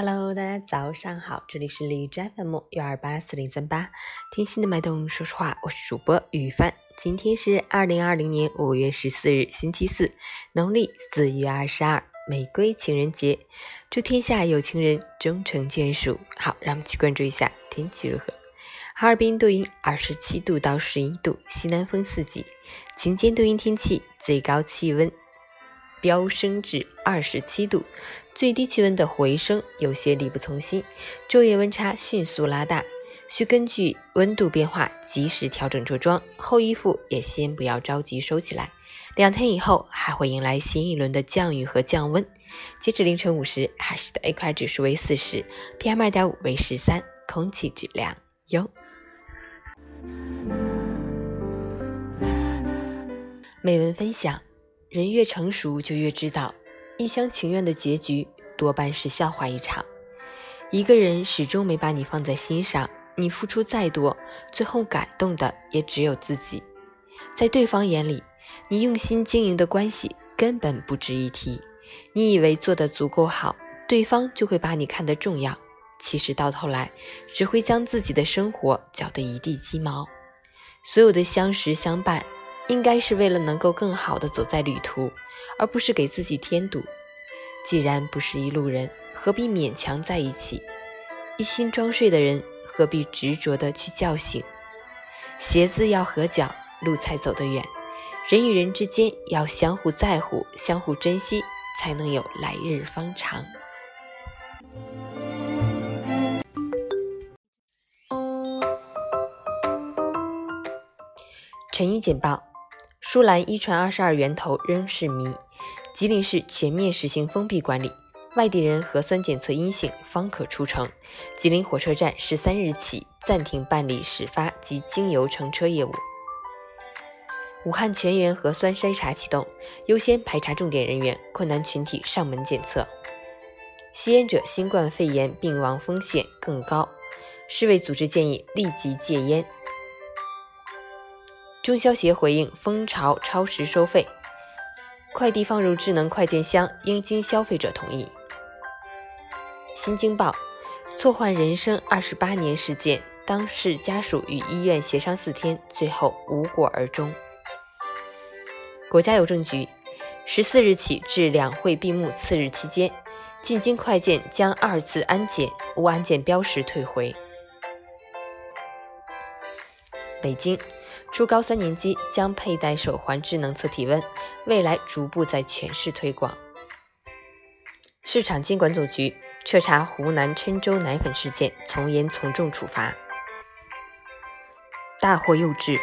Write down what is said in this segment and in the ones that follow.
Hello，大家早上好，这里是李斋 FM 幺二八四零三八，听心的脉动，说实话，我是主播雨帆。今天是二零二零年五月十四日，星期四，农历四月二十二，玫瑰情人节，祝天下有情人终成眷属。好，让我们去关注一下天气如何。哈尔滨多云，二十七度到十一度，西南风四级，晴间多云天气，最高气温。飙升至二十七度，最低气温的回升有些力不从心，昼夜温差迅速拉大，需根据温度变化及时调整着装，厚衣服也先不要着急收起来。两天以后还会迎来新一轮的降雨和降温。截止凌晨五时，海市的 AQI 指数为四十，PM 二点五为十三，空气质量优。美文分享。人越成熟，就越知道，一厢情愿的结局多半是笑话一场。一个人始终没把你放在心上，你付出再多，最后感动的也只有自己。在对方眼里，你用心经营的关系根本不值一提。你以为做得足够好，对方就会把你看得重要，其实到头来只会将自己的生活搅得一地鸡毛。所有的相识相伴。应该是为了能够更好的走在旅途，而不是给自己添堵。既然不是一路人，何必勉强在一起？一心装睡的人，何必执着的去叫醒？鞋子要合脚，路才走得远。人与人之间要相互在乎，相互珍惜，才能有来日方长。成语简报。舒兰一传二十二源头仍是谜。吉林市全面实行封闭管理，外地人核酸检测阴性方可出城。吉林火车站十三日起暂停办理始发及经由乘车业务。武汉全员核酸筛查启动，优先排查重点人员，困难群体上门检测。吸烟者新冠肺炎病亡风险更高，世卫组织建议立即戒烟。中消协回应蜂巢超时收费，快递放入智能快件箱应经消费者同意。新京报错换人生二十八年事件，当事家属与医院协商四天，最后无果而终。国家邮政局十四日起至两会闭幕次日期间，进京快件将二次安检无安检标识退回。北京。初高三年级将佩戴手环智能测体温，未来逐步在全市推广。市场监管总局彻查湖南郴州奶粉事件，从严从重处罚。大祸又至，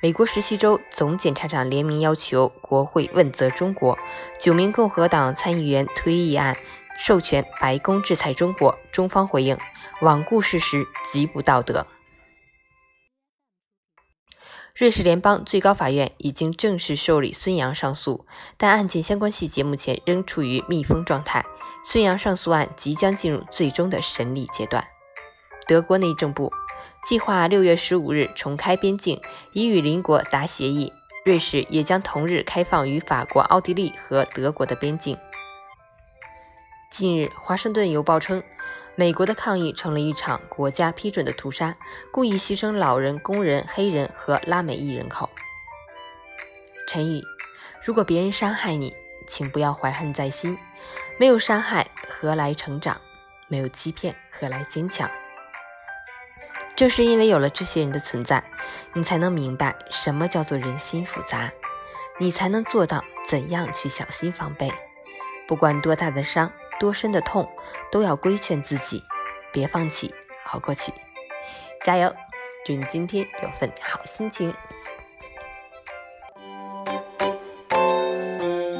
美国十七州总检察长联名要求国会问责中国，九名共和党参议员推议案，授权白宫制裁中国。中方回应：罔顾事实，极不道德。瑞士联邦最高法院已经正式受理孙杨上诉，但案件相关细节目前仍处于密封状态。孙杨上诉案即将进入最终的审理阶段。德国内政部计划六月十五日重开边境，已与邻国达协议。瑞士也将同日开放与法国、奥地利和德国的边境。近日，《华盛顿邮报》称。美国的抗议成了一场国家批准的屠杀，故意牺牲老人、工人、黑人和拉美裔人口。陈宇，如果别人伤害你，请不要怀恨在心。没有伤害，何来成长？没有欺骗，何来坚强？正是因为有了这些人的存在，你才能明白什么叫做人心复杂，你才能做到怎样去小心防备。不管多大的伤。多深的痛，都要规劝自己，别放弃，熬过去，加油！祝你今天有份好心情。